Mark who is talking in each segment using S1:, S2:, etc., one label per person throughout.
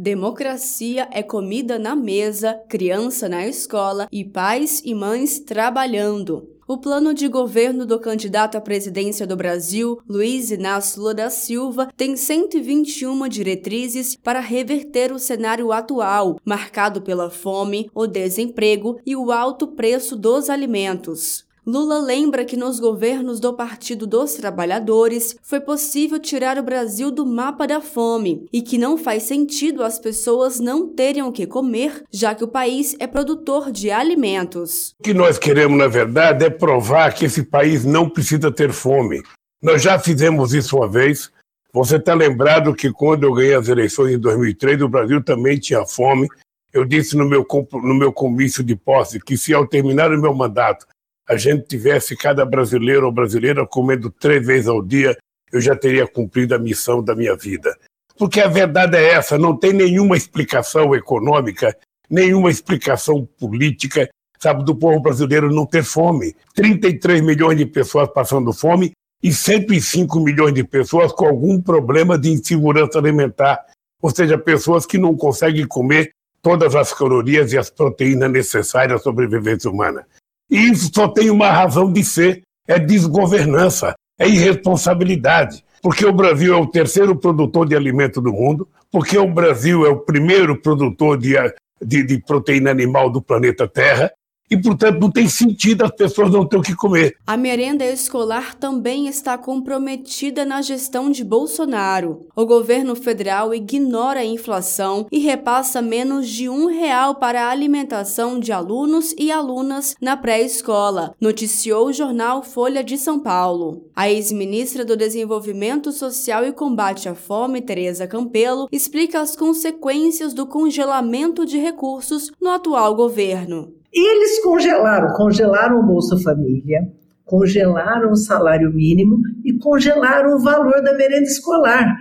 S1: Democracia é comida na mesa, criança na escola e pais e mães trabalhando. O plano de governo do candidato à presidência do Brasil, Luiz Inácio Lula da Silva, tem 121 diretrizes para reverter o cenário atual, marcado pela fome, o desemprego e o alto preço dos alimentos. Lula lembra que nos governos do Partido dos Trabalhadores foi possível tirar o Brasil do mapa da fome e que não faz sentido as pessoas não terem o que comer, já que o país é produtor de alimentos.
S2: O que nós queremos, na verdade, é provar que esse país não precisa ter fome. Nós já fizemos isso uma vez. Você está lembrado que quando eu ganhei as eleições em 2003, o Brasil também tinha fome. Eu disse no meu, no meu comício de posse que se ao terminar o meu mandato a gente tivesse cada brasileiro ou brasileira comendo três vezes ao dia, eu já teria cumprido a missão da minha vida. Porque a verdade é essa: não tem nenhuma explicação econômica, nenhuma explicação política, sabe, do povo brasileiro não ter fome. 33 milhões de pessoas passando fome e 105 milhões de pessoas com algum problema de insegurança alimentar, ou seja, pessoas que não conseguem comer todas as calorias e as proteínas necessárias à sobrevivência humana. E isso só tem uma razão de ser: é desgovernança, é irresponsabilidade. Porque o Brasil é o terceiro produtor de alimento do mundo, porque o Brasil é o primeiro produtor de, de, de proteína animal do planeta Terra, e, portanto, não tem sentido as pessoas não terem o que comer.
S1: A merenda escolar também está comprometida na gestão de Bolsonaro. O governo federal ignora a inflação e repassa menos de um real para a alimentação de alunos e alunas na pré-escola, noticiou o jornal Folha de São Paulo. A ex-ministra do Desenvolvimento Social e Combate à Fome, Tereza Campelo, explica as consequências do congelamento de recursos no atual governo.
S3: Eles congelaram, congelaram o Bolsa Família, congelaram o salário mínimo e congelaram o valor da merenda escolar.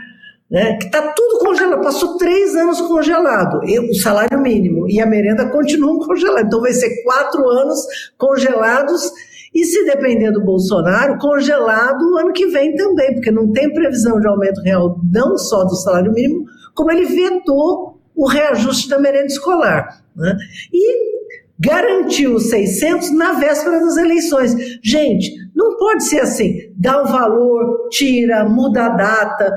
S3: Né, que está tudo congelado, passou três anos congelado, e o salário mínimo e a merenda continuam congelados, então vai ser quatro anos congelados e se depender do Bolsonaro, congelado o ano que vem também, porque não tem previsão de aumento real não só do salário mínimo, como ele vetou o reajuste da merenda escolar. Né? E garantiu os 600 na véspera das eleições. Gente, não pode ser assim, dá o valor, tira, muda a data.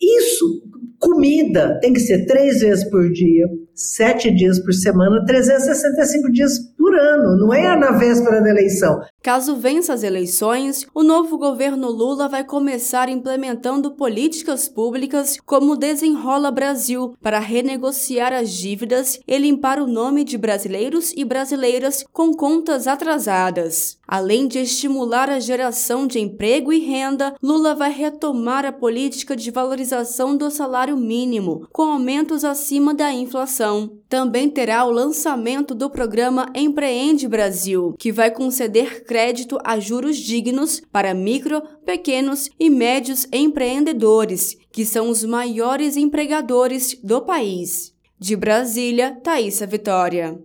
S3: Isso, comida, tem que ser três vezes por dia, sete dias por semana, 365 dias por ano, não é na véspera da eleição.
S1: Caso vença as eleições, o novo governo Lula vai começar implementando políticas públicas como Desenrola Brasil para renegociar as dívidas e limpar o nome de brasileiros e brasileiras com contas atrasadas. Além de estimular a geração de emprego e renda, Lula vai retomar a política de valorização do salário mínimo, com aumentos acima da inflação também terá o lançamento do programa Empreende Brasil, que vai conceder crédito a juros dignos para micro, pequenos e médios empreendedores, que são os maiores empregadores do país. De Brasília, Thaisa Vitória.